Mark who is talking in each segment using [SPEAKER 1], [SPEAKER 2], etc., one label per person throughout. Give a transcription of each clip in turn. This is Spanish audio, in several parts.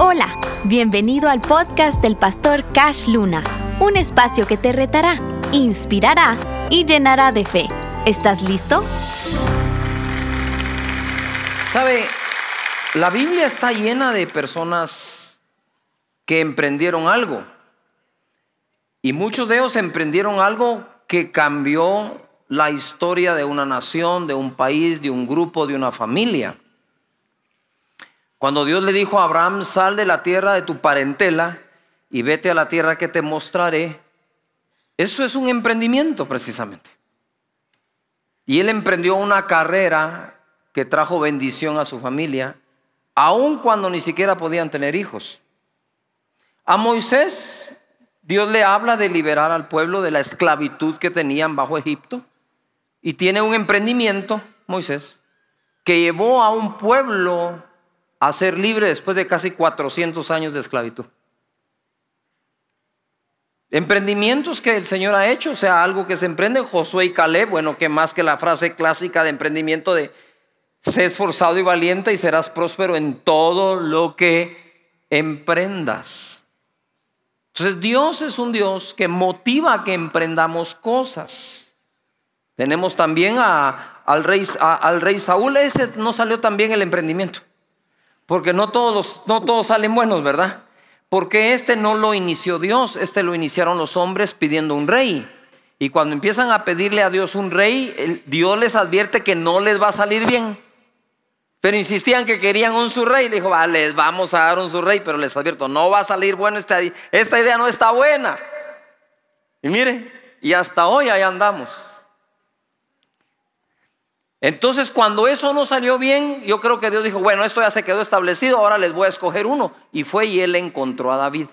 [SPEAKER 1] Hola, bienvenido al podcast del pastor Cash Luna, un espacio que te retará, inspirará y llenará de fe. ¿Estás listo?
[SPEAKER 2] Sabe, la Biblia está llena de personas que emprendieron algo. Y muchos de ellos emprendieron algo que cambió la historia de una nación, de un país, de un grupo, de una familia. Cuando Dios le dijo a Abraham, sal de la tierra de tu parentela y vete a la tierra que te mostraré, eso es un emprendimiento precisamente. Y él emprendió una carrera que trajo bendición a su familia, aun cuando ni siquiera podían tener hijos. A Moisés, Dios le habla de liberar al pueblo de la esclavitud que tenían bajo Egipto. Y tiene un emprendimiento, Moisés, que llevó a un pueblo a ser libre después de casi 400 años de esclavitud. Emprendimientos que el Señor ha hecho, o sea, algo que se emprende, Josué y Caleb, bueno, que más que la frase clásica de emprendimiento de sé esforzado y valiente y serás próspero en todo lo que emprendas. Entonces Dios es un Dios que motiva a que emprendamos cosas. Tenemos también al, rey, al rey Saúl, ese no salió también el emprendimiento. Porque no todos, no todos salen buenos, ¿verdad? Porque este no lo inició Dios, este lo iniciaron los hombres pidiendo un rey. Y cuando empiezan a pedirle a Dios un rey, Dios les advierte que no les va a salir bien. Pero insistían que querían un su rey. Dijo, vale, les vamos a dar un su rey, pero les advierto, no va a salir bueno esta, esta idea, no está buena. Y mire, y hasta hoy ahí andamos. Entonces, cuando eso no salió bien, yo creo que Dios dijo, bueno, esto ya se quedó establecido, ahora les voy a escoger uno. Y fue y él encontró a David.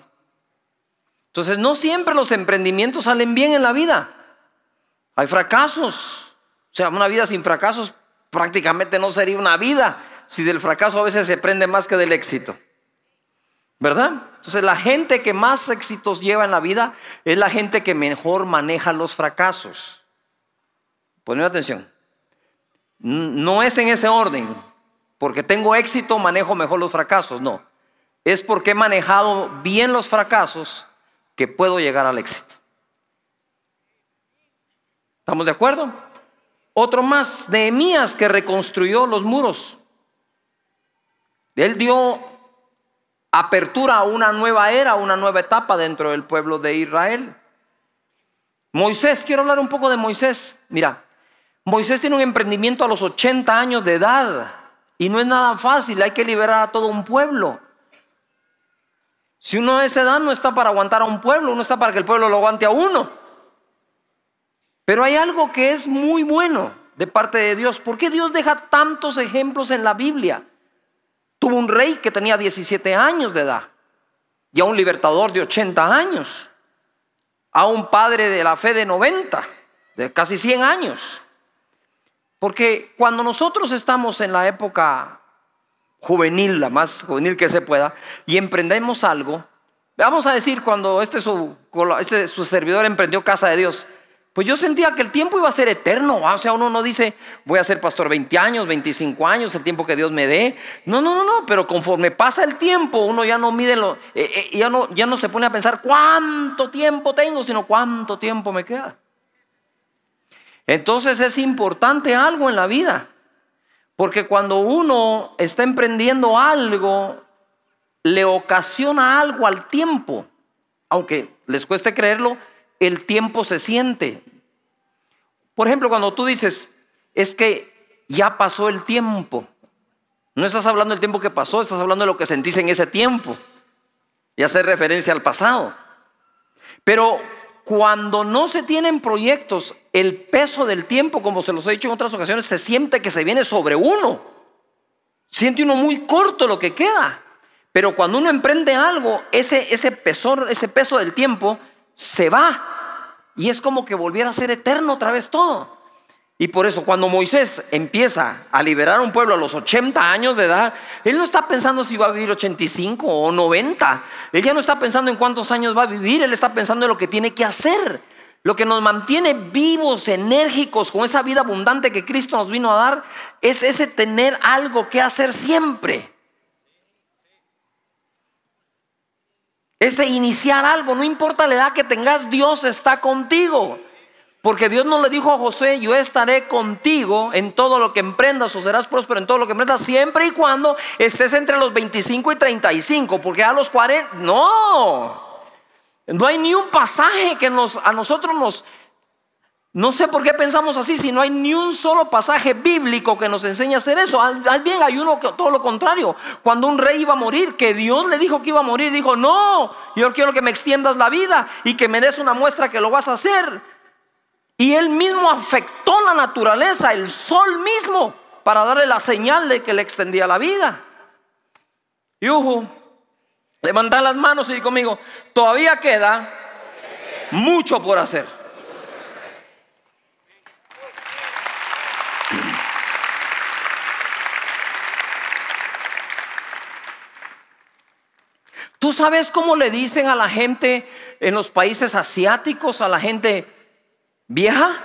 [SPEAKER 2] Entonces, no siempre los emprendimientos salen bien en la vida. Hay fracasos. O sea, una vida sin fracasos prácticamente no sería una vida si del fracaso a veces se prende más que del éxito. ¿Verdad? Entonces, la gente que más éxitos lleva en la vida es la gente que mejor maneja los fracasos. Ponme atención. No es en ese orden, porque tengo éxito, manejo mejor los fracasos, no. Es porque he manejado bien los fracasos que puedo llegar al éxito. ¿Estamos de acuerdo? Otro más, Nehemías que reconstruyó los muros. Él dio apertura a una nueva era, una nueva etapa dentro del pueblo de Israel. Moisés, quiero hablar un poco de Moisés. Mira, Moisés tiene un emprendimiento a los 80 años de edad y no es nada fácil, hay que liberar a todo un pueblo. Si uno de esa edad no está para aguantar a un pueblo, uno está para que el pueblo lo aguante a uno. Pero hay algo que es muy bueno de parte de Dios. ¿Por qué Dios deja tantos ejemplos en la Biblia? Tuvo un rey que tenía 17 años de edad y a un libertador de 80 años, a un padre de la fe de 90, de casi 100 años. Porque cuando nosotros estamos en la época juvenil, la más juvenil que se pueda, y emprendemos algo, vamos a decir cuando este su, este su servidor emprendió Casa de Dios, pues yo sentía que el tiempo iba a ser eterno. O sea, uno no dice, voy a ser pastor 20 años, 25 años, el tiempo que Dios me dé. No, no, no, no. Pero conforme pasa el tiempo, uno ya no mide, lo, eh, eh, ya, no, ya no se pone a pensar cuánto tiempo tengo, sino cuánto tiempo me queda. Entonces es importante algo en la vida, porque cuando uno está emprendiendo algo, le ocasiona algo al tiempo, aunque les cueste creerlo, el tiempo se siente. Por ejemplo, cuando tú dices, es que ya pasó el tiempo, no estás hablando del tiempo que pasó, estás hablando de lo que sentís en ese tiempo y hacer referencia al pasado. Pero cuando no se tienen proyectos, el peso del tiempo, como se los he dicho en otras ocasiones, se siente que se viene sobre uno. Siente uno muy corto lo que queda. Pero cuando uno emprende algo, ese, ese, ese peso del tiempo se va. Y es como que volviera a ser eterno otra vez todo. Y por eso cuando Moisés empieza a liberar a un pueblo a los 80 años de edad, él no está pensando si va a vivir 85 o 90. Él ya no está pensando en cuántos años va a vivir, él está pensando en lo que tiene que hacer. Lo que nos mantiene vivos, enérgicos, con esa vida abundante que Cristo nos vino a dar, es ese tener algo que hacer siempre. ese iniciar algo, no importa la edad que tengas, Dios está contigo. Porque Dios no le dijo a José, yo estaré contigo en todo lo que emprendas o serás próspero en todo lo que emprendas, siempre y cuando estés entre los 25 y 35, porque a los 40, no, no hay ni un pasaje que nos, a nosotros nos, no sé por qué pensamos así, si no hay ni un solo pasaje bíblico que nos enseñe a hacer eso. Bien, hay uno que todo lo contrario. Cuando un rey iba a morir, que Dios le dijo que iba a morir, dijo, no, yo quiero que me extiendas la vida y que me des una muestra que lo vas a hacer. Y él mismo afectó la naturaleza, el sol mismo, para darle la señal de que le extendía la vida. Y Uju, levanta las manos y di conmigo, todavía queda mucho por hacer. ¿Tú sabes cómo le dicen a la gente en los países asiáticos, a la gente vieja.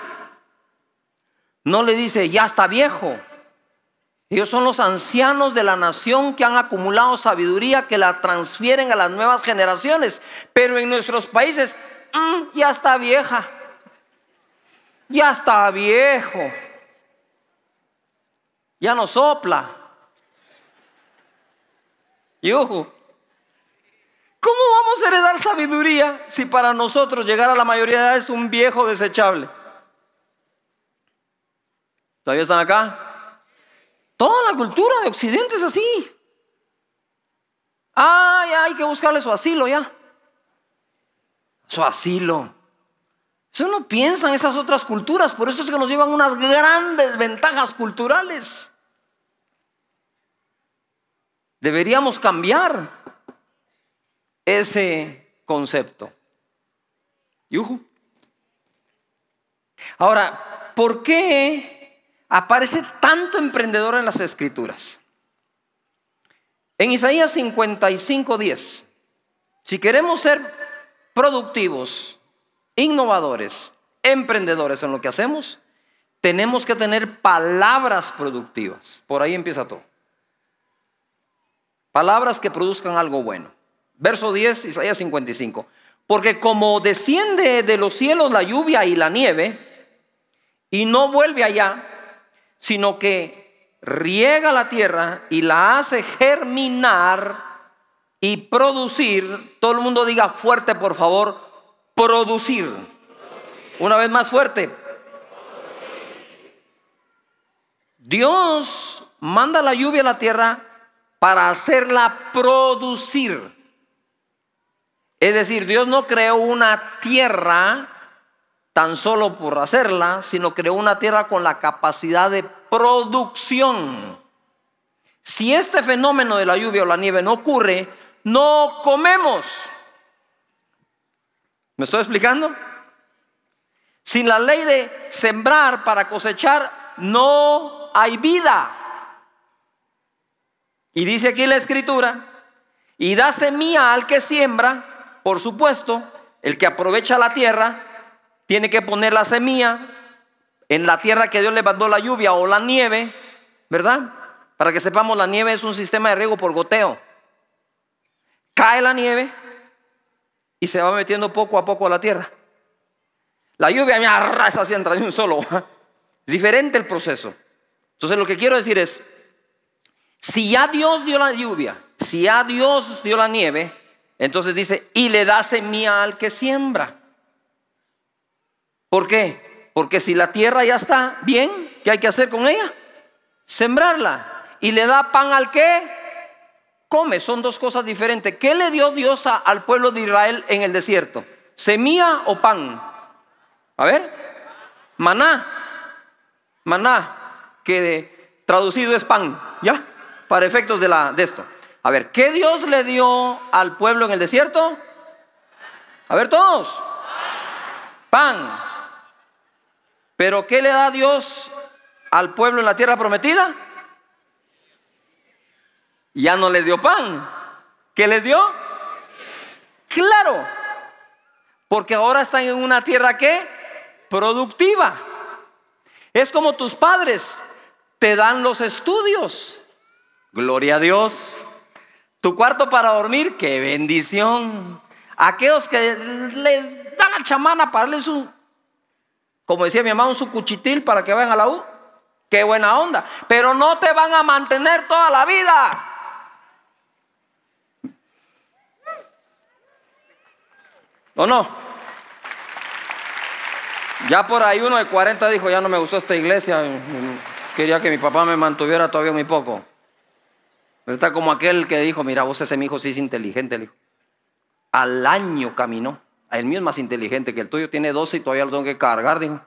[SPEAKER 2] No le dice, ya está viejo. Ellos son los ancianos de la nación que han acumulado sabiduría que la transfieren a las nuevas generaciones. Pero en nuestros países, mm, ya está vieja. Ya está viejo. Ya no sopla. Y ojo, ¿Cómo vamos a heredar sabiduría si para nosotros llegar a la mayoría de edad es un viejo desechable? ¿Todavía están acá? Toda la cultura de Occidente es así. Ay, hay que buscarle su asilo ya. Su asilo. Eso no piensa en esas otras culturas, por eso es que nos llevan unas grandes ventajas culturales. Deberíamos cambiar ese concepto. Yuhu. Ahora, ¿por qué aparece tanto emprendedor en las escrituras? En Isaías 55, 10, si queremos ser productivos, innovadores, emprendedores en lo que hacemos, tenemos que tener palabras productivas. Por ahí empieza todo. Palabras que produzcan algo bueno. Verso 10, Isaías 55. Porque como desciende de los cielos la lluvia y la nieve, y no vuelve allá, sino que riega la tierra y la hace germinar y producir, todo el mundo diga fuerte por favor, producir. Una vez más fuerte. Dios manda la lluvia a la tierra para hacerla producir. Es decir, Dios no creó una tierra tan solo por hacerla, sino creó una tierra con la capacidad de producción. Si este fenómeno de la lluvia o la nieve no ocurre, no comemos. ¿Me estoy explicando? Sin la ley de sembrar para cosechar, no hay vida. Y dice aquí la escritura, y da semilla al que siembra, por supuesto, el que aprovecha la tierra tiene que poner la semilla en la tierra que Dios le mandó la lluvia o la nieve, ¿verdad? Para que sepamos, la nieve es un sistema de riego por goteo. Cae la nieve y se va metiendo poco a poco a la tierra. La lluvia me arrasa así entra de un solo. Es diferente el proceso. Entonces lo que quiero decir es, si ya Dios dio la lluvia, si ya Dios dio la nieve, entonces dice, y le da semilla al que siembra. ¿Por qué? Porque si la tierra ya está bien, ¿qué hay que hacer con ella? Sembrarla. Y le da pan al que come. Son dos cosas diferentes. ¿Qué le dio Dios al pueblo de Israel en el desierto? ¿Semilla o pan? A ver. Maná. Maná. Que traducido es pan. ¿Ya? Para efectos de, la, de esto. A ver, ¿qué Dios le dio al pueblo en el desierto? A ver todos. Pan. Pero ¿qué le da Dios al pueblo en la tierra prometida? Ya no le dio pan. ¿Qué les dio? Claro. Porque ahora están en una tierra que productiva. Es como tus padres te dan los estudios. Gloria a Dios. Tu cuarto para dormir, qué bendición. Aquellos que les da la chamana para darles un, como decía mi hermano, su cuchitil para que vayan a la U. Qué buena onda. Pero no te van a mantener toda la vida. ¿O no? Ya por ahí uno de 40 dijo, ya no me gustó esta iglesia. Quería que mi papá me mantuviera todavía muy poco. Está como aquel que dijo, mira, vos ese mi hijo sí es inteligente. El hijo. Al año caminó. El mío es más inteligente que el tuyo. Tiene 12 y todavía lo tengo que cargar, dijo.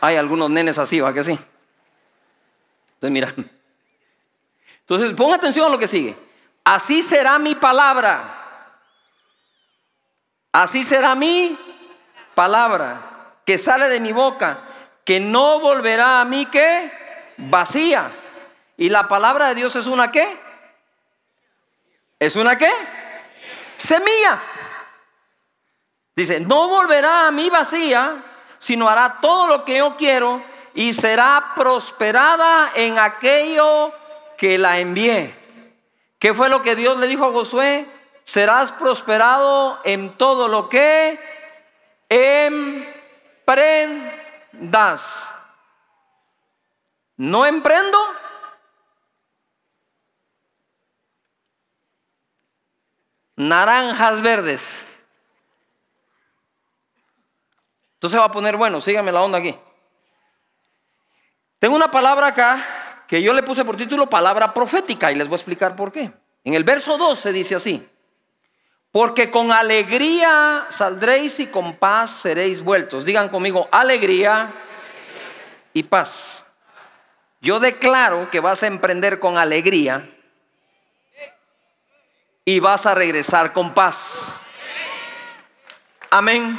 [SPEAKER 2] Hay algunos nenes así, ¿va que sí? Entonces, mira. Entonces, pon atención a lo que sigue. Así será mi palabra. Así será mi palabra que sale de mi boca, que no volverá a mí que vacía. Y la palabra de Dios es una qué? ¿Es una qué? Semilla. Dice, no volverá a mí vacía, sino hará todo lo que yo quiero y será prosperada en aquello que la envié. ¿Qué fue lo que Dios le dijo a Josué? Serás prosperado en todo lo que emprendas. ¿No emprendo? Naranjas verdes. Entonces va a poner, bueno, síganme la onda aquí. Tengo una palabra acá que yo le puse por título palabra profética y les voy a explicar por qué. En el verso 12 dice así, porque con alegría saldréis y con paz seréis vueltos. Digan conmigo, alegría y paz. Yo declaro que vas a emprender con alegría y vas a regresar con paz. Amén.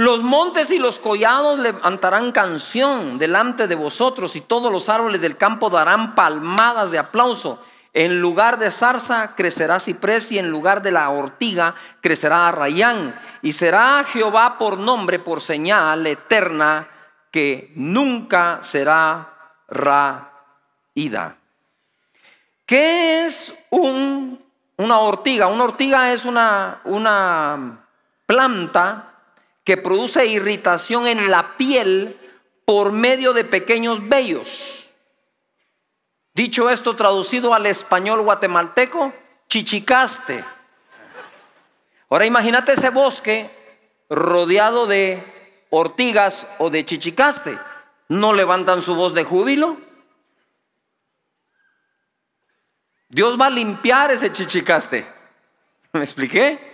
[SPEAKER 2] Los montes y los collados levantarán canción delante de vosotros y todos los árboles del campo darán palmadas de aplauso. En lugar de zarza crecerá ciprés y en lugar de la ortiga crecerá arrayán. Y será Jehová por nombre, por señal eterna, que nunca será raída. ¿Qué es un, una ortiga? Una ortiga es una planta que produce irritación en la piel por medio de pequeños vellos. Dicho esto, traducido al español guatemalteco, chichicaste. Ahora imagínate ese bosque rodeado de ortigas o de chichicaste. ¿No levantan su voz de júbilo? Dios va a limpiar ese chichicaste. ¿Me expliqué?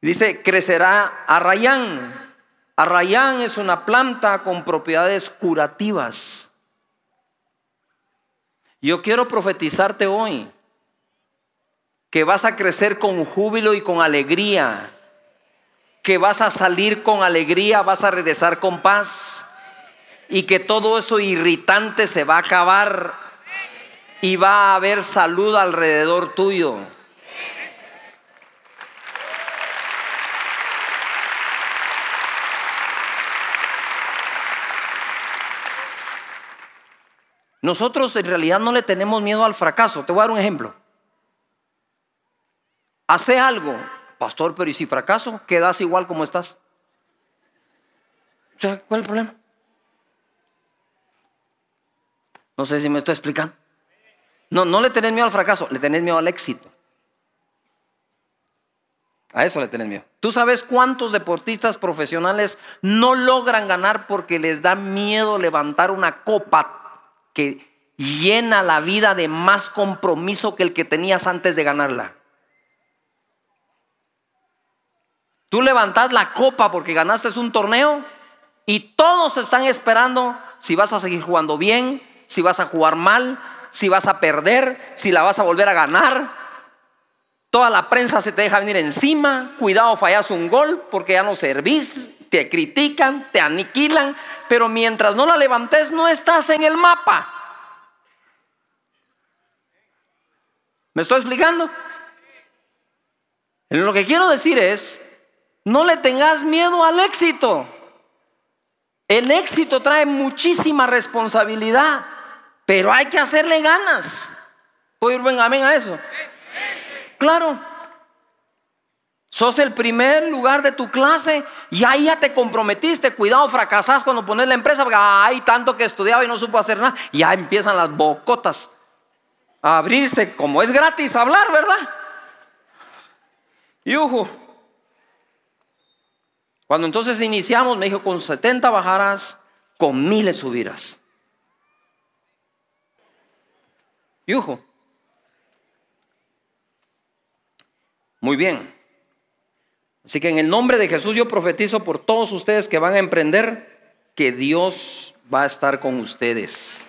[SPEAKER 2] Dice, crecerá arrayán. Arrayán es una planta con propiedades curativas. Yo quiero profetizarte hoy que vas a crecer con júbilo y con alegría, que vas a salir con alegría, vas a regresar con paz y que todo eso irritante se va a acabar y va a haber salud alrededor tuyo. Nosotros en realidad no le tenemos miedo al fracaso. Te voy a dar un ejemplo. Hace algo, pastor, pero ¿y si fracaso? Quedas igual como estás. ¿cuál es el problema? No sé si me estoy explicando. No, no le tenés miedo al fracaso, le tenés miedo al éxito. A eso le tenés miedo. ¿Tú sabes cuántos deportistas profesionales no logran ganar porque les da miedo levantar una copa que llena la vida de más compromiso que el que tenías antes de ganarla. Tú levantas la copa porque ganaste un torneo y todos están esperando si vas a seguir jugando bien, si vas a jugar mal, si vas a perder, si la vas a volver a ganar. Toda la prensa se te deja venir encima. Cuidado, fallas un gol porque ya no servís te critican, te aniquilan, pero mientras no la levantes no estás en el mapa. ¿Me estoy explicando? Lo que quiero decir es, no le tengas miedo al éxito. El éxito trae muchísima responsabilidad, pero hay que hacerle ganas. ¿Puedo ir a eso? Claro. Sos el primer lugar de tu clase y ahí ya te comprometiste. Cuidado, fracasás cuando pones la empresa porque hay tanto que estudiaba y no supo hacer nada. Y ya empiezan las bocotas a abrirse, como es gratis hablar, ¿verdad? Y Cuando entonces iniciamos, me dijo, con 70 bajarás, con miles subirás. Y Muy bien. Así que en el nombre de Jesús yo profetizo por todos ustedes que van a emprender que Dios va a estar con ustedes.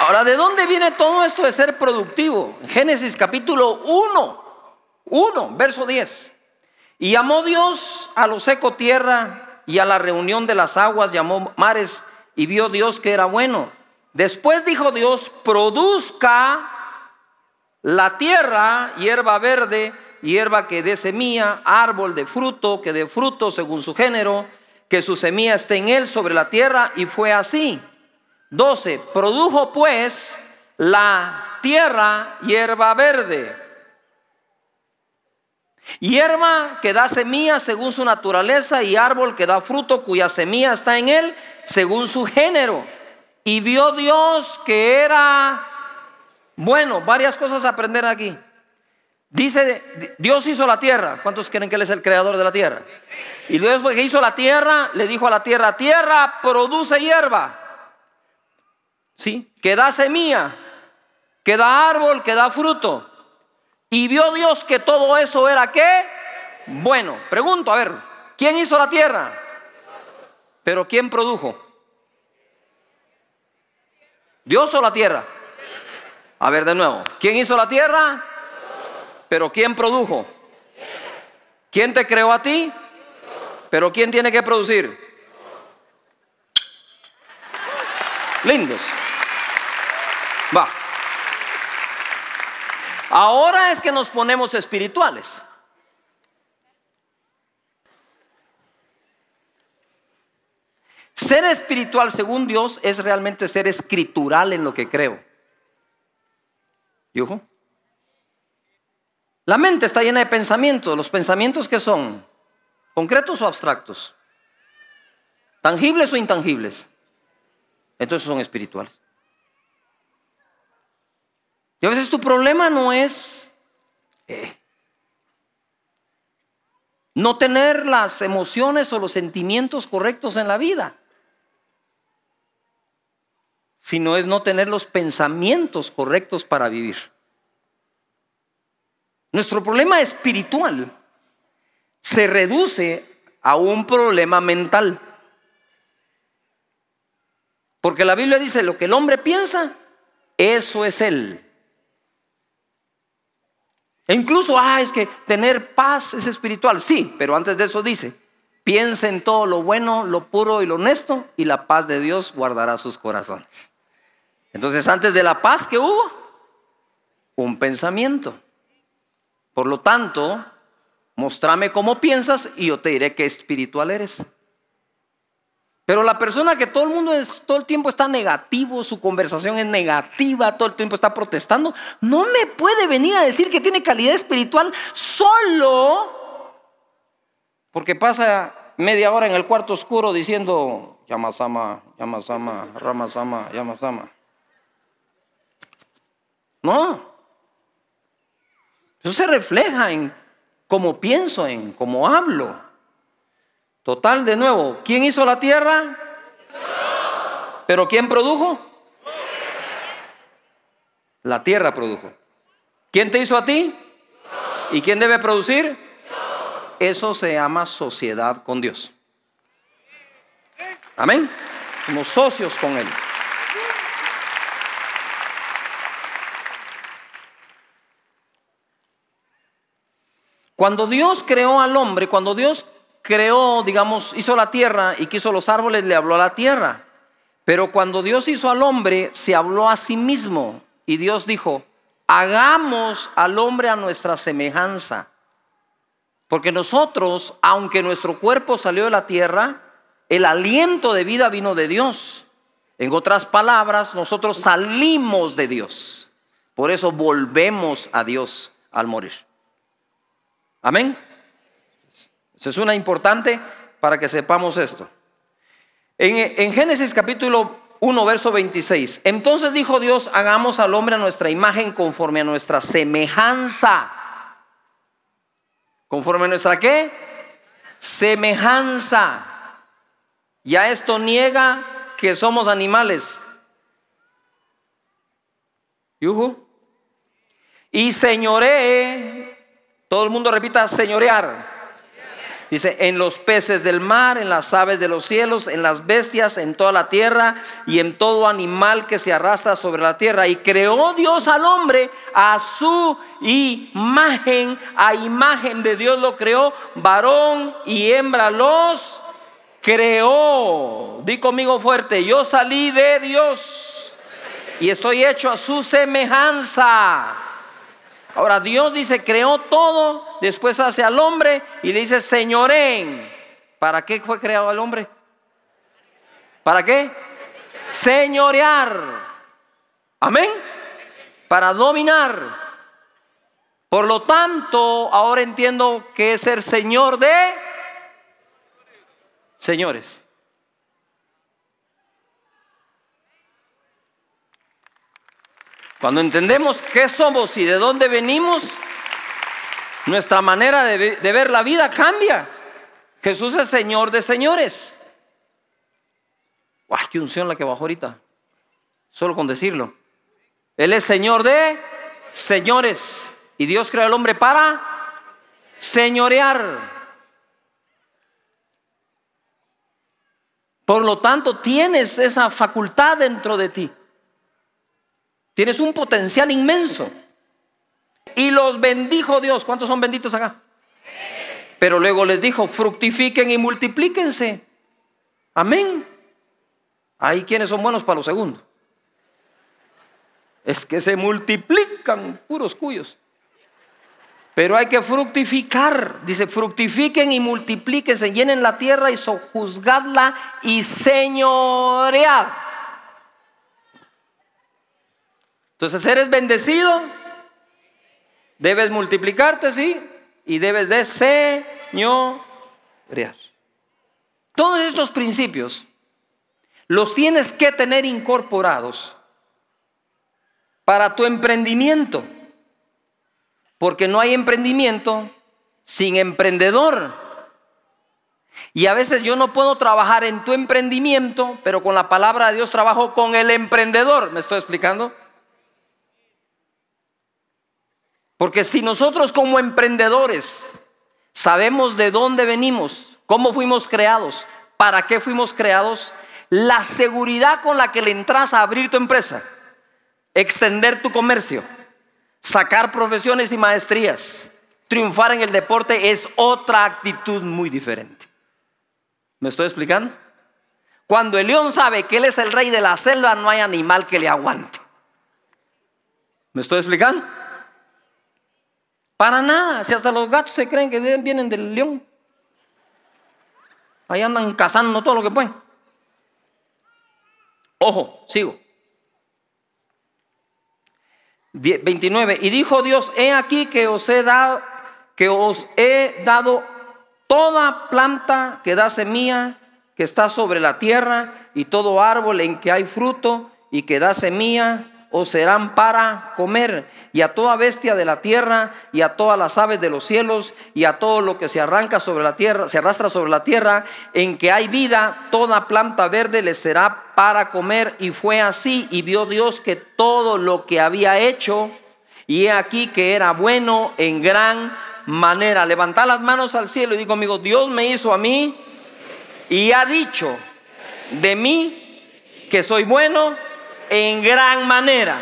[SPEAKER 2] Ahora, ¿de dónde viene todo esto de ser productivo? Génesis capítulo 1, 1, verso 10. Y llamó Dios a lo seco tierra y a la reunión de las aguas llamó mares y vio Dios que era bueno. Después dijo Dios, produzca la tierra hierba verde, hierba que dé semilla, árbol de fruto, que dé fruto según su género, que su semilla esté en él sobre la tierra. Y fue así. 12. Produjo pues la tierra hierba verde. Hierba que da semilla según su naturaleza y árbol que da fruto cuya semilla está en él según su género. Y vio Dios que era bueno, varias cosas a aprender aquí. Dice, Dios hizo la tierra. ¿Cuántos creen que Él es el creador de la tierra? Y luego que hizo la tierra, le dijo a la tierra, tierra produce hierba. ¿Sí? Que da semilla, que da árbol, que da fruto. Y vio Dios que todo eso era qué? Bueno, pregunto, a ver, ¿quién hizo la tierra? Pero ¿quién produjo? ¿Dios o la tierra? A ver de nuevo, ¿quién hizo la tierra? Pero ¿quién produjo? ¿Quién te creó a ti? Pero ¿quién tiene que producir? Lindos. Va. Ahora es que nos ponemos espirituales. Ser espiritual según Dios es realmente ser escritural en lo que creo. ¿Y ojo? La mente está llena de pensamientos. ¿Los pensamientos que son? ¿Concretos o abstractos? ¿Tangibles o intangibles? Entonces son espirituales. Y a veces tu problema no es eh, no tener las emociones o los sentimientos correctos en la vida sino es no tener los pensamientos correctos para vivir. Nuestro problema espiritual se reduce a un problema mental. Porque la Biblia dice, lo que el hombre piensa, eso es él. E incluso, ah, es que tener paz es espiritual. Sí, pero antes de eso dice, piensa en todo lo bueno, lo puro y lo honesto, y la paz de Dios guardará sus corazones. Entonces, antes de la paz que hubo, un pensamiento. Por lo tanto, mostrame cómo piensas y yo te diré qué espiritual eres. Pero la persona que todo el mundo es, todo el tiempo está negativo, su conversación es negativa, todo el tiempo está protestando, no me puede venir a decir que tiene calidad espiritual solo porque pasa media hora en el cuarto oscuro diciendo Yamasama, Yamasama, Ramasama, Yamasama. No. Eso se refleja en cómo pienso, en cómo hablo. Total, de nuevo, ¿quién hizo la tierra? ¿Pero quién produjo? La tierra produjo. ¿Quién te hizo a ti? ¿Y quién debe producir? Eso se llama sociedad con Dios. Amén. Somos socios con Él. Cuando Dios creó al hombre, cuando Dios creó, digamos, hizo la tierra y quiso los árboles, le habló a la tierra. Pero cuando Dios hizo al hombre, se habló a sí mismo. Y Dios dijo, hagamos al hombre a nuestra semejanza. Porque nosotros, aunque nuestro cuerpo salió de la tierra, el aliento de vida vino de Dios. En otras palabras, nosotros salimos de Dios. Por eso volvemos a Dios al morir. Amén. Eso es una importante para que sepamos esto. En, en Génesis capítulo 1, verso 26. Entonces dijo Dios, hagamos al hombre a nuestra imagen conforme a nuestra semejanza. ¿Conforme a nuestra qué? Semejanza. Ya esto niega que somos animales. ¿Yuhu? Y señoré, todo el mundo repita, señorear. Dice, en los peces del mar, en las aves de los cielos, en las bestias, en toda la tierra y en todo animal que se arrastra sobre la tierra. Y creó Dios al hombre a su imagen, a imagen de Dios lo creó, varón y hembra los creó. Di conmigo fuerte, yo salí de Dios y estoy hecho a su semejanza. Ahora Dios dice, creó todo, después hace al hombre y le dice, señoren. ¿Para qué fue creado el hombre? ¿Para qué? Señorear. Amén. Para dominar. Por lo tanto, ahora entiendo que es ser señor de señores. Cuando entendemos qué somos y de dónde venimos, nuestra manera de, ver la vida cambia. Jesús es Señor de señores. ¡Ay, qué unción la que bajó ahorita! Solo con decirlo. Él es Señor de señores. Y Dios creó al hombre para señorear. Por lo tanto, tienes esa facultad dentro de ti. Tienes un potencial inmenso. Y los bendijo Dios. ¿Cuántos son benditos acá? Pero luego les dijo, fructifiquen y multiplíquense. Amén. Hay quienes son buenos para lo segundo. Es que se multiplican puros cuyos. Pero hay que fructificar. Dice, fructifiquen y multiplíquense, llenen la tierra y sojuzgadla y señoread. Entonces eres bendecido, debes multiplicarte, sí, y debes de señorear. Todos estos principios los tienes que tener incorporados para tu emprendimiento, porque no hay emprendimiento sin emprendedor. Y a veces yo no puedo trabajar en tu emprendimiento, pero con la palabra de Dios trabajo con el emprendedor. ¿Me estoy explicando? Porque si nosotros como emprendedores sabemos de dónde venimos, cómo fuimos creados, para qué fuimos creados, la seguridad con la que le entras a abrir tu empresa, extender tu comercio, sacar profesiones y maestrías, triunfar en el deporte es otra actitud muy diferente. ¿Me estoy explicando? Cuando el león sabe que él es el rey de la selva, no hay animal que le aguante. ¿Me estoy explicando? Para nada, si hasta los gatos se creen que vienen del león. Ahí andan cazando todo lo que pueden. Ojo, sigo. 29. Y dijo Dios, he aquí que os he dado, que os he dado toda planta que da semilla, que está sobre la tierra, y todo árbol en que hay fruto y que da semilla, o serán para comer, y a toda bestia de la tierra, y a todas las aves de los cielos, y a todo lo que se arranca sobre la tierra, se arrastra sobre la tierra, en que hay vida, toda planta verde les será para comer. Y fue así, y vio Dios que todo lo que había hecho, y he aquí que era bueno en gran manera. Levantad las manos al cielo y digo, amigo, Dios me hizo a mí y ha dicho de mí que soy bueno en gran manera.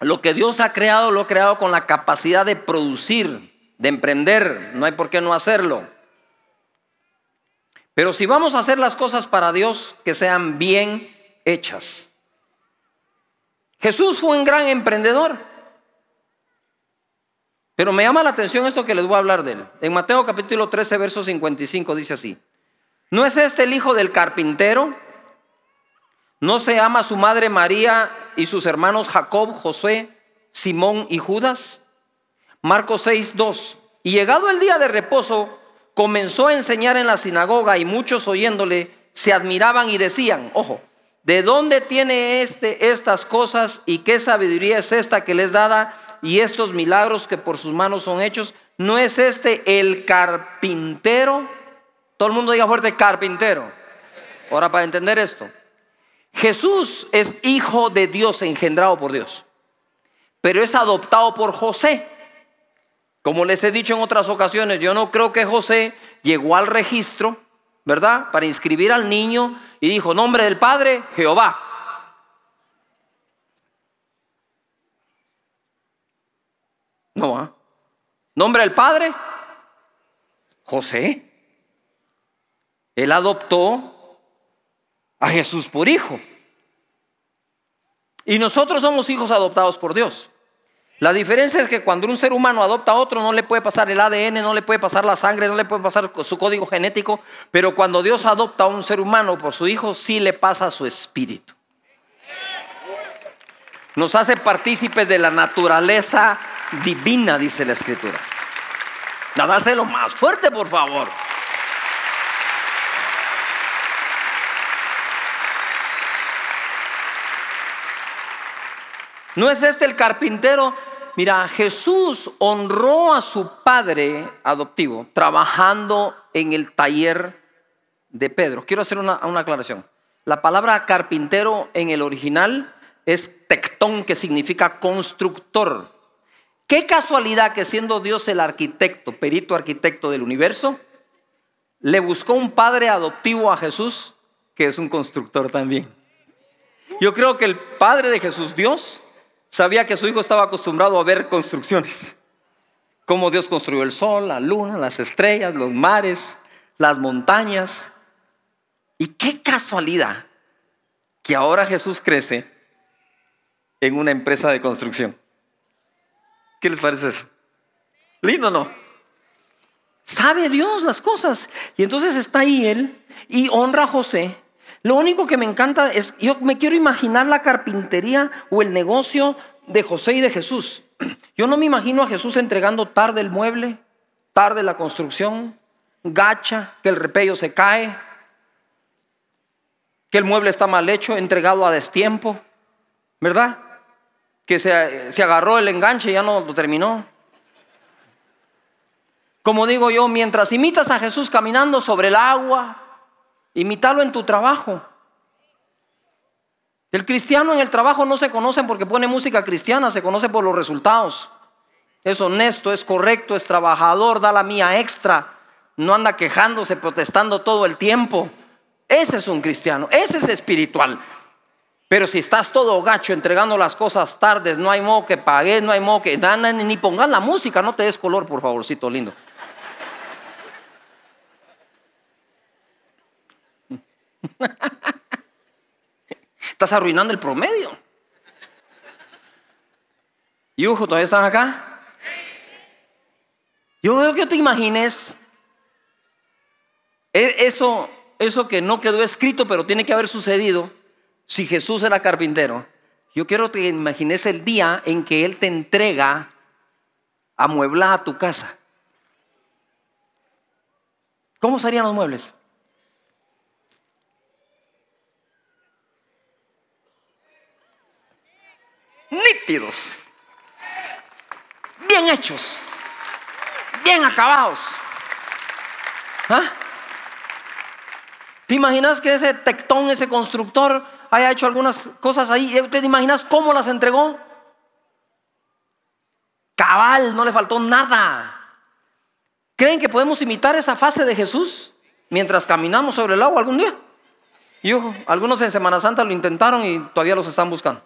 [SPEAKER 2] Lo que Dios ha creado, lo ha creado con la capacidad de producir, de emprender. No hay por qué no hacerlo. Pero si vamos a hacer las cosas para Dios que sean bien hechas. Jesús fue un gran emprendedor. Pero me llama la atención esto que les voy a hablar de él. En Mateo capítulo 13, verso 55 dice así. ¿No es este el hijo del carpintero? ¿No se ama su madre María y sus hermanos Jacob, José, Simón y Judas? Marcos 6, 2. Y llegado el día de reposo, comenzó a enseñar en la sinagoga y muchos oyéndole se admiraban y decían, ojo, ¿de dónde tiene este estas cosas y qué sabiduría es esta que les dada y estos milagros que por sus manos son hechos? ¿No es este el carpintero? Todo el mundo diga fuerte carpintero. Ahora para entender esto, Jesús es hijo de Dios, engendrado por Dios, pero es adoptado por José. Como les he dicho en otras ocasiones, yo no creo que José llegó al registro, ¿verdad? Para inscribir al niño y dijo, nombre del Padre, Jehová. ¿Ah? nombre del Padre, José. Él adoptó a Jesús por hijo. Y nosotros somos hijos adoptados por Dios. La diferencia es que cuando un ser humano adopta a otro no le puede pasar el ADN, no le puede pasar la sangre, no le puede pasar su código genético, pero cuando Dios adopta a un ser humano por su hijo, sí le pasa su espíritu. Nos hace partícipes de la naturaleza divina, dice la escritura. Nada, lo más fuerte, por favor. ¿No es este el carpintero? Mira, Jesús honró a su padre adoptivo trabajando en el taller de Pedro. Quiero hacer una, aclaración. La palabra carpintero en el original es tectón, que significa constructor. Qué casualidad que siendo Dios el arquitecto, perito arquitecto del universo, le buscó un padre adoptivo a Jesús que es un constructor también. Yo creo que el padre de Jesús, Dios, sabía que su hijo estaba acostumbrado a ver construcciones. Cómo Dios construyó el sol, la luna, las estrellas, los mares, las montañas. Y qué casualidad que ahora Jesús crece en una empresa de construcción. ¿Qué les parece eso? Lindo, ¿no? Sabe Dios las cosas. Y entonces está ahí él y honra a José lo único que me encanta es, yo me quiero imaginar la carpintería o el negocio de José y de Jesús. Yo no me imagino a Jesús entregando tarde el mueble, tarde la construcción, gacha, que el repello se cae, que el mueble está mal hecho, entregado a destiempo, ¿verdad? Que se, se agarró el enganche y ya no lo terminó. Como digo yo, mientras imitas a Jesús caminando sobre el agua, Imítalo en tu trabajo. El cristiano en el trabajo no se conoce porque pone música cristiana, se conoce por los resultados. Es honesto, es correcto, es trabajador, da la mía extra, no anda quejándose, protestando todo el tiempo. Ese es un cristiano, ese es espiritual. Pero si estás todo gacho entregando las cosas tardes, no hay modo que pagues, no hay modo que ni pongan la música, no te des color, por favorcito lindo. Estás arruinando el promedio. Y ojo, ¿todavía están acá? Yo creo que te imagines e, eso, eso que no quedó escrito, pero tiene que haber sucedido si Jesús era carpintero. Yo quiero que imagines el día en que Él te entrega a mueblar a tu casa. ¿Cómo serían los muebles? nítidos, bien hechos, bien acabados. ¿Ah? ¿Te imaginas que ese tectón, ese constructor, haya hecho algunas cosas ahí? ¿Te imaginas cómo las entregó? Cabal, no le faltó nada. ¿Creen que podemos imitar esa fase de Jesús mientras caminamos sobre el agua algún día? Y ojo, algunos en Semana Santa lo intentaron y todavía los están buscando.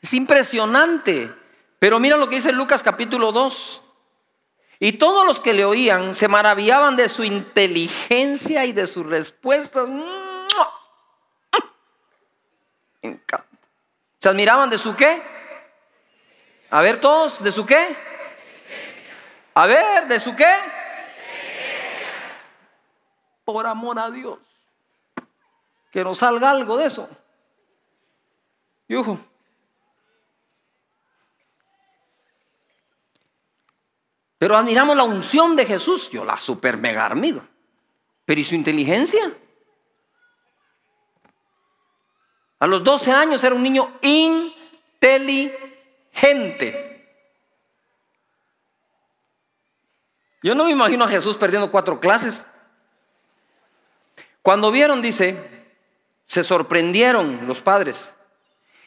[SPEAKER 2] Es impresionante. Pero mira lo que dice Lucas capítulo 2. Y todos los que le oían se maravillaban de su inteligencia y de sus respuestas. ¿Se admiraban de su qué? A ver todos, ¿de su qué? A ver, ¿de su qué? Por amor a Dios. Que nos salga algo de eso. Yujo. Pero admiramos la unción de Jesús. Yo la super mega armido. Pero ¿y su inteligencia? A los 12 años era un niño inteligente. Yo no me imagino a Jesús perdiendo cuatro clases. Cuando vieron, dice, se sorprendieron los padres.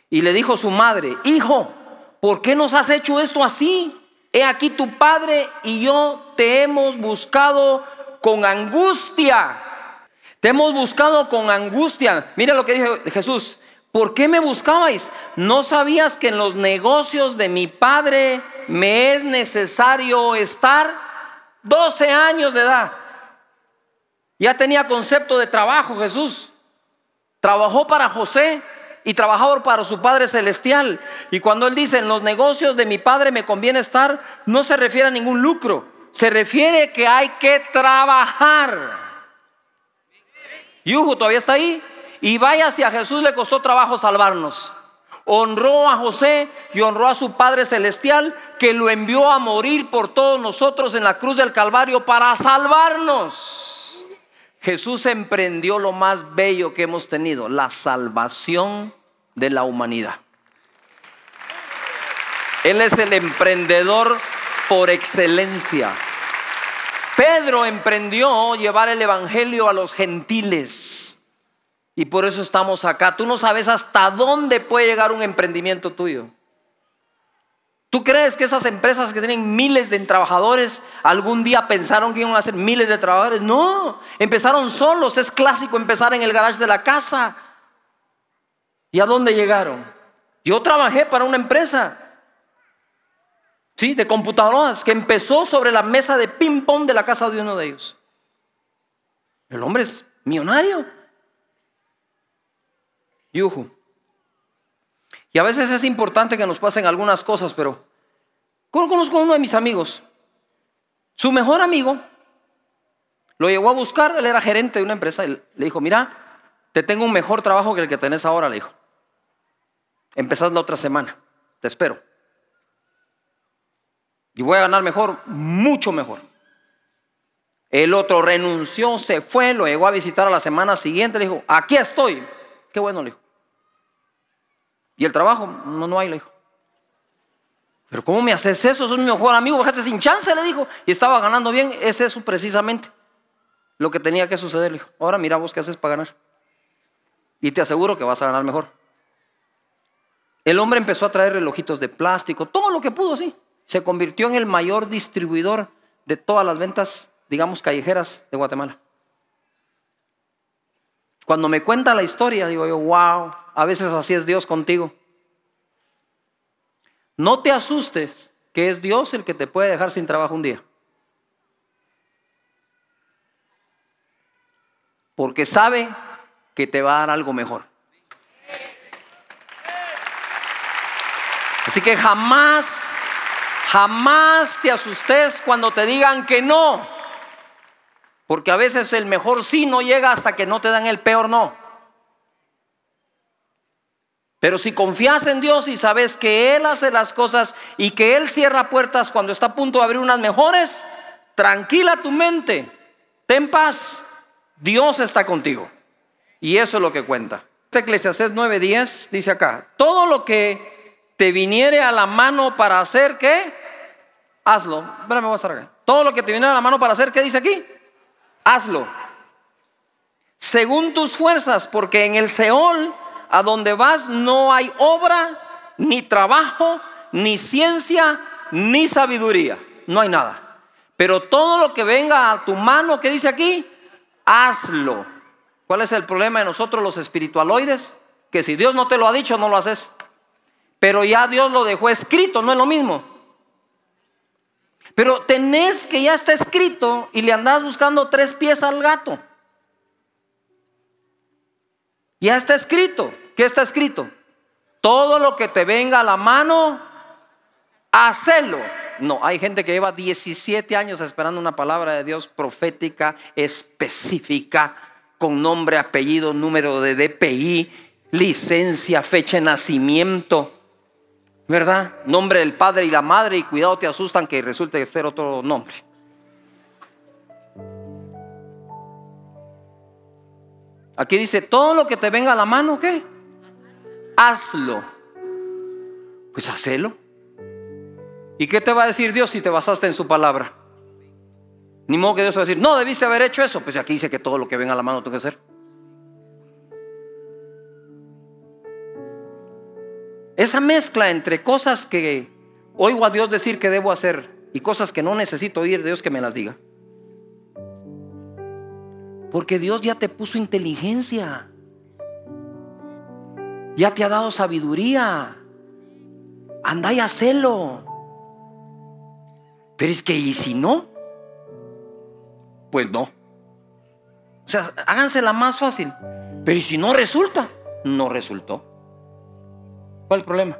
[SPEAKER 2] Y le dijo su madre, hijo, ¿por qué nos has hecho esto así? He aquí tu padre y yo te hemos buscado con angustia. Te hemos buscado con angustia. Mira lo que dijo Jesús. ¿Por qué me buscabais? ¿No sabías que en los negocios de mi padre me es necesario estar? 12 años de edad. Ya tenía concepto de trabajo Jesús. Trabajó para José y trabajaba para su Padre Celestial. Y cuando Él dice, en los negocios de mi Padre me conviene estar, no se refiere a ningún lucro. Se refiere que hay que trabajar. Yuhu todavía está ahí. Y vaya si a Jesús le costó trabajo salvarnos. Honró a José y honró a su Padre Celestial que lo envió a morir por todos nosotros en la cruz del Calvario para salvarnos. Jesús emprendió lo más bello que hemos tenido, la salvación de la humanidad. Él es el emprendedor por excelencia. Pedro emprendió llevar el Evangelio a los gentiles. Y por eso estamos acá. Tú no sabes hasta dónde puede llegar un emprendimiento tuyo. ¿Tú crees que esas empresas que tienen miles de trabajadores algún día pensaron que iban a ser miles de trabajadores? No, empezaron solos. Es clásico empezar en el garage de la casa. ¿Y a dónde llegaron? Yo trabajé para una empresa, sí, de computadoras que empezó sobre la mesa de ping pong de la casa de uno de ellos. El hombre es millonario. Yuhu. Y a veces es importante que nos pasen algunas cosas, pero conozco a uno de mis amigos. Su mejor amigo lo llevó a buscar, él era gerente de una empresa, y le dijo, mira, te tengo un mejor trabajo que el que tenés ahora, le dijo. Empezás la otra semana, te espero. Y voy a ganar mejor, mucho mejor. El otro renunció, se fue, lo llegó a visitar a la semana siguiente, le dijo, aquí estoy. Qué bueno, le dijo. Y el trabajo, no, no hay, le dijo. Pero ¿cómo me haces eso? Sos mi mejor amigo, bajaste sin chance, le dijo. Y estaba ganando bien, es eso precisamente lo que tenía que suceder. Le dijo, ahora mira vos qué haces para ganar. Y te aseguro que vas a ganar mejor. El hombre empezó a traer relojitos de plástico, todo lo que pudo, sí. Se convirtió en el mayor distribuidor de todas las ventas, digamos, callejeras de Guatemala. Cuando me cuenta la historia, digo yo, wow, a veces así es Dios contigo. No te asustes que es Dios el que te puede dejar sin trabajo un día. Porque sabe que te va a dar algo mejor. Así que jamás, jamás te asustes cuando te digan que no. Porque a veces el mejor sí no llega hasta que no te dan el peor no. Pero si confías en Dios y sabes que Él hace las cosas y que Él cierra puertas cuando está a punto de abrir unas mejores, tranquila tu mente, ten paz, Dios está contigo. Y eso es lo que cuenta. Eclesiastes 9:10 dice acá, todo lo que te viniere a la mano para hacer, ¿qué? Hazlo. Espérame, voy a estar. Todo lo que te viniere a la mano para hacer, ¿qué dice aquí? Hazlo. Según tus fuerzas, porque en el Seol a donde vas no hay obra, ni trabajo, ni ciencia, ni sabiduría. No hay nada. Pero todo lo que venga a tu mano, ¿qué dice aquí? Hazlo. ¿Cuál es el problema de nosotros los espiritualoides? Que si Dios no te lo ha dicho, no lo haces. Pero ya Dios lo dejó escrito, no es lo mismo. Pero tenés que ya está escrito y le andás buscando tres pies al gato. Ya está escrito. ¿Qué está escrito? Todo lo que te venga a la mano, hacelo. No, hay gente que lleva 17 años esperando una palabra de Dios profética, específica, con nombre, apellido, número de DPI, licencia, fecha de nacimiento, ¿verdad? Nombre del padre y la madre y cuidado te asustan que resulte ser otro nombre. Aquí dice, todo lo que te venga a la mano, ¿qué? Hazlo. Pues hacelo. ¿Y qué te va a decir Dios si te basaste en su palabra? Ni modo que Dios va a decir, no, debiste haber hecho eso. Pues aquí dice que todo lo que venga a la mano tengo que hacer. Esa mezcla entre cosas que oigo a Dios decir que debo hacer y cosas que no necesito oír Dios que me las diga. Porque Dios ya te puso inteligencia. Ya te ha dado sabiduría. Anda y hacelo. Pero es que, ¿y si no? Pues no. O sea, hágansela más fácil. Pero ¿y si no resulta? No resultó. ¿Cuál es el problema?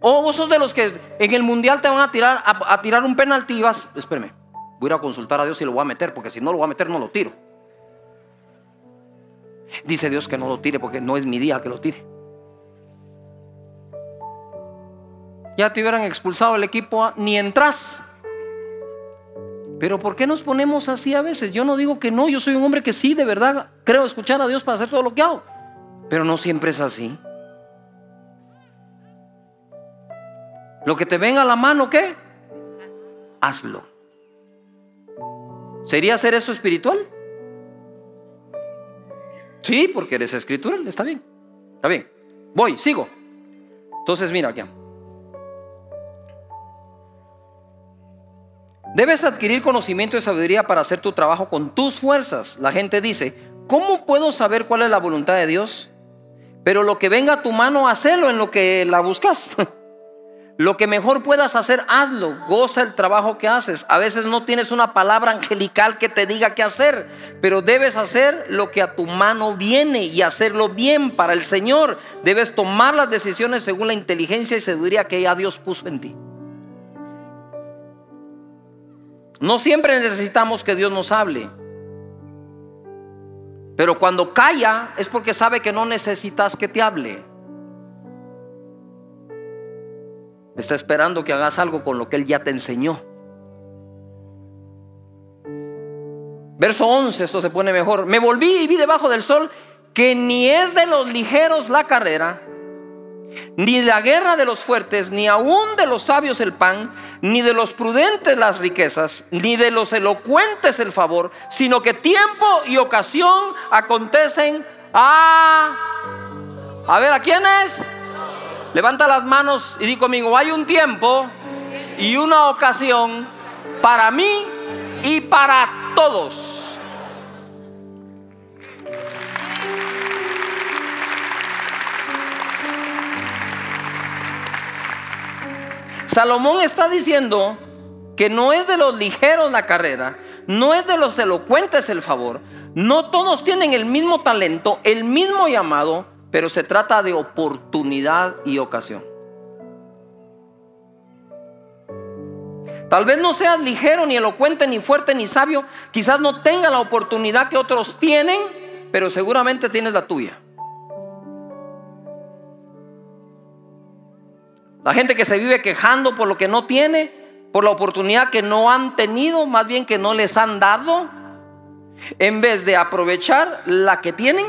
[SPEAKER 2] O vos sos de los que en el mundial te van a tirar, a, tirar un penalti y vas, espérame, voy a ir a consultar a Dios si lo voy a meter, porque si no lo voy a meter, no lo tiro. Dice Dios que no lo tire porque no es mi día que lo tire. ya te hubieran expulsado el equipo, ni entras. Pero ¿por qué nos ponemos así a veces? Yo no digo que no, yo soy un hombre que sí, de verdad, creo escuchar a Dios para hacer todo lo que hago. Pero no siempre es así. Lo que te venga a la mano, ¿qué? Hazlo. ¿Sería hacer eso espiritual? Sí, porque eres escritural, está bien. Está bien. Voy, sigo. Entonces, mira aquí. Debes adquirir conocimiento y sabiduría para hacer tu trabajo con tus fuerzas. La gente dice, ¿cómo puedo saber cuál es la voluntad de Dios? Pero lo que venga a tu mano, hacelo en lo que la buscas. lo que mejor puedas hacer, hazlo. Goza el trabajo que haces. A veces no tienes una palabra angelical que te diga qué hacer, pero debes hacer lo que a tu mano viene y hacerlo bien para el Señor. Debes tomar las decisiones según la inteligencia y sabiduría que ya Dios puso en ti. No siempre necesitamos que Dios nos hable. Pero cuando calla es porque sabe que no necesitas que te hable. Está esperando que hagas algo con lo que Él ya te enseñó. Verso 11, esto se pone mejor. Me volví y vi debajo del sol que ni es de los ligeros la carrera, ni la guerra de los fuertes, ni aún de los sabios el pan, ni de los prudentes las riquezas, ni de los elocuentes el favor, sino que tiempo y ocasión acontecen a... A ver, ¿a quiénes? Levanta las manos y di conmigo, hay un tiempo y una ocasión para mí y para todos. Salomón está diciendo que no es de los ligeros la carrera, no es de los elocuentes el favor, no todos tienen el mismo talento, el mismo llamado, pero se trata de oportunidad y ocasión. Tal vez no seas ligero, ni elocuente, ni fuerte, ni sabio. Quizás no tenga la oportunidad que otros tienen, pero seguramente tienes la tuya. La gente que se vive quejando por lo que no tiene, por la oportunidad que no han tenido, más bien que no les han dado, en vez de aprovechar la que tienen.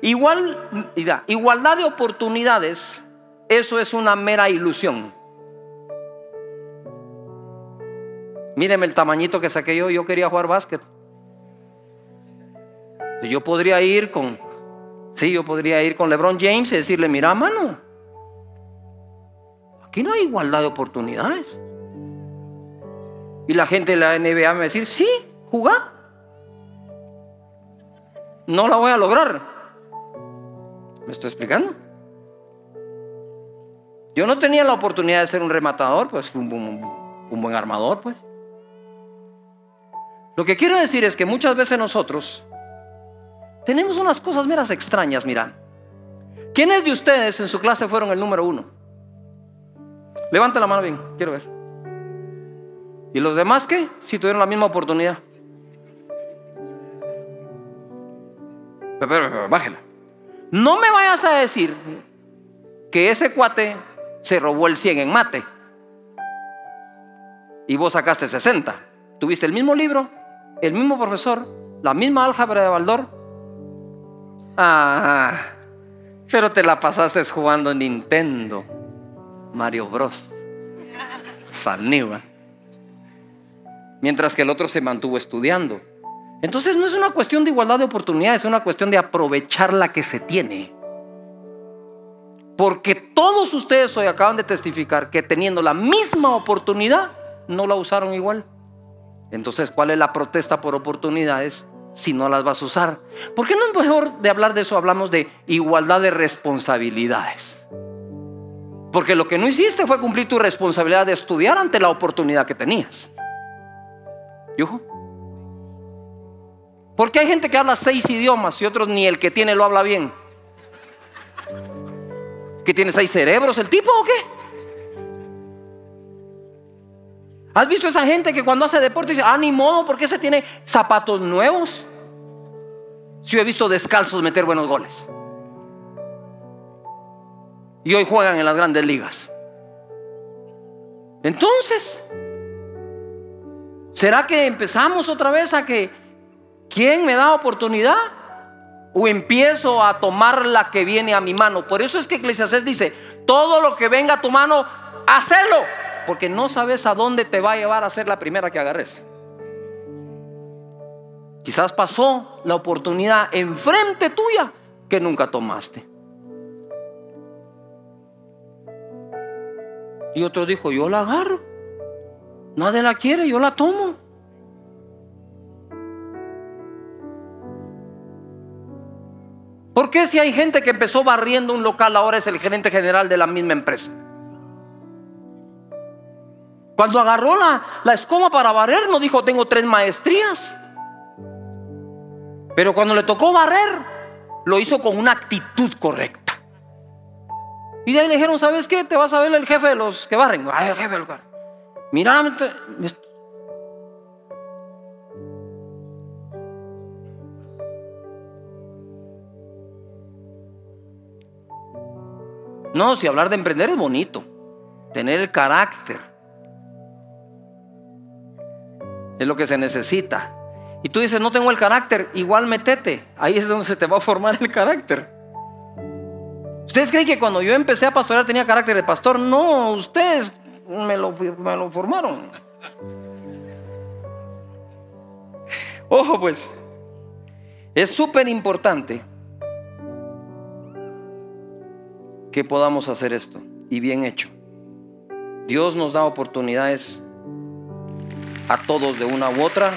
[SPEAKER 2] Igual, igualdad de oportunidades, eso es una mera ilusión. Míreme el tamañito que saqué yo, yo quería jugar básquet. Yo podría ir con, sí, yo podría ir con LeBron James y decirle, mira, mano, Aquí no hay igualdad de oportunidades. Y la gente de la NBA me va a sí, jugar. No la voy a lograr. ¿Me estoy explicando? Yo no tenía la oportunidad de ser un rematador, pues un, un buen armador, pues. Lo que quiero decir es que muchas veces nosotros tenemos unas cosas meras extrañas, mira. ¿Quiénes de ustedes en su clase fueron el número uno? Levanta la mano bien, quiero ver. ¿Y los demás qué? Si tuvieron la misma oportunidad. Pero, pero, bájela. No me vayas a decir que ese cuate se robó el 100 en mate y vos sacaste 60. Tuviste el mismo libro, el mismo profesor, la misma álgebra de Baldor. Ah, pero te la pasaste jugando Nintendo, Mario Bros. Saniva. Mientras que el otro se mantuvo estudiando. Entonces no es una cuestión de igualdad de oportunidades, es una cuestión de aprovechar la que se tiene. Porque todos ustedes hoy acaban de testificar que teniendo la misma oportunidad, no la usaron igual. Entonces, ¿cuál es la protesta por oportunidades si no las vas a usar? ¿Por qué no es mejor de hablar de eso? Hablamos de igualdad de responsabilidades. Porque lo que no hiciste fue cumplir tu responsabilidad de estudiar ante la oportunidad que tenías. ¿Yujo? Porque hay gente que habla seis idiomas y otros ni el que tiene lo habla bien. ¿Que tiene seis cerebros el tipo o qué? ¿Has visto esa gente que cuando hace deporte dice, ah, ni modo, ¿por qué tiene zapatos nuevos? Si yo he visto descalzos meter buenos goles. Y hoy juegan en las grandes ligas. Entonces, ¿será que empezamos otra vez a que quién me da oportunidad? ¿O empiezo a tomar la que viene a mi mano? Por eso es que Eclesiastes dice, todo lo que venga a tu mano, hacerlo porque no sabes a dónde te va a llevar a ser la primera que agarres. Quizás pasó la oportunidad enfrente tuya que nunca tomaste. Y otro dijo, yo la agarro. Nadie la quiere, yo la tomo. ¿Por qué si hay gente que empezó barriendo un local ahora es el gerente general de la misma empresa? Cuando agarró la, la para barrer, no dijo, tengo tres maestrías. Pero cuando le tocó barrer, lo hizo con una actitud correcta. Y de ahí le dijeron, ¿sabes qué? Te vas a ver el jefe de los que barren. Ay, el jefe del lugar. Mira, No, si hablar de emprender es bonito. Tener el carácter es lo que se necesita. Y tú dices, no tengo el carácter, igual metete. Ahí es donde se te va a formar el carácter. ¿Ustedes creen que cuando yo empecé a pastorear tenía carácter de pastor? No, ustedes me lo, formaron. Ojo pues, es súper importante que podamos hacer esto y bien hecho. Dios nos da oportunidades a todos de una u otra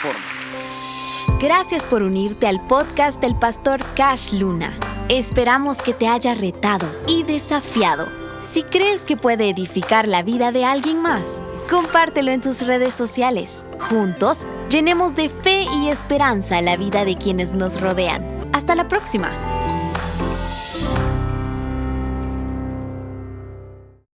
[SPEAKER 2] forma.
[SPEAKER 1] Gracias por unirte al podcast del pastor Cash Luna. Esperamos que te haya retado y desafiado. Si crees que puede edificar la vida de alguien más, compártelo en tus redes sociales. Juntos, llenemos de fe y esperanza la vida de quienes nos rodean. Hasta la próxima.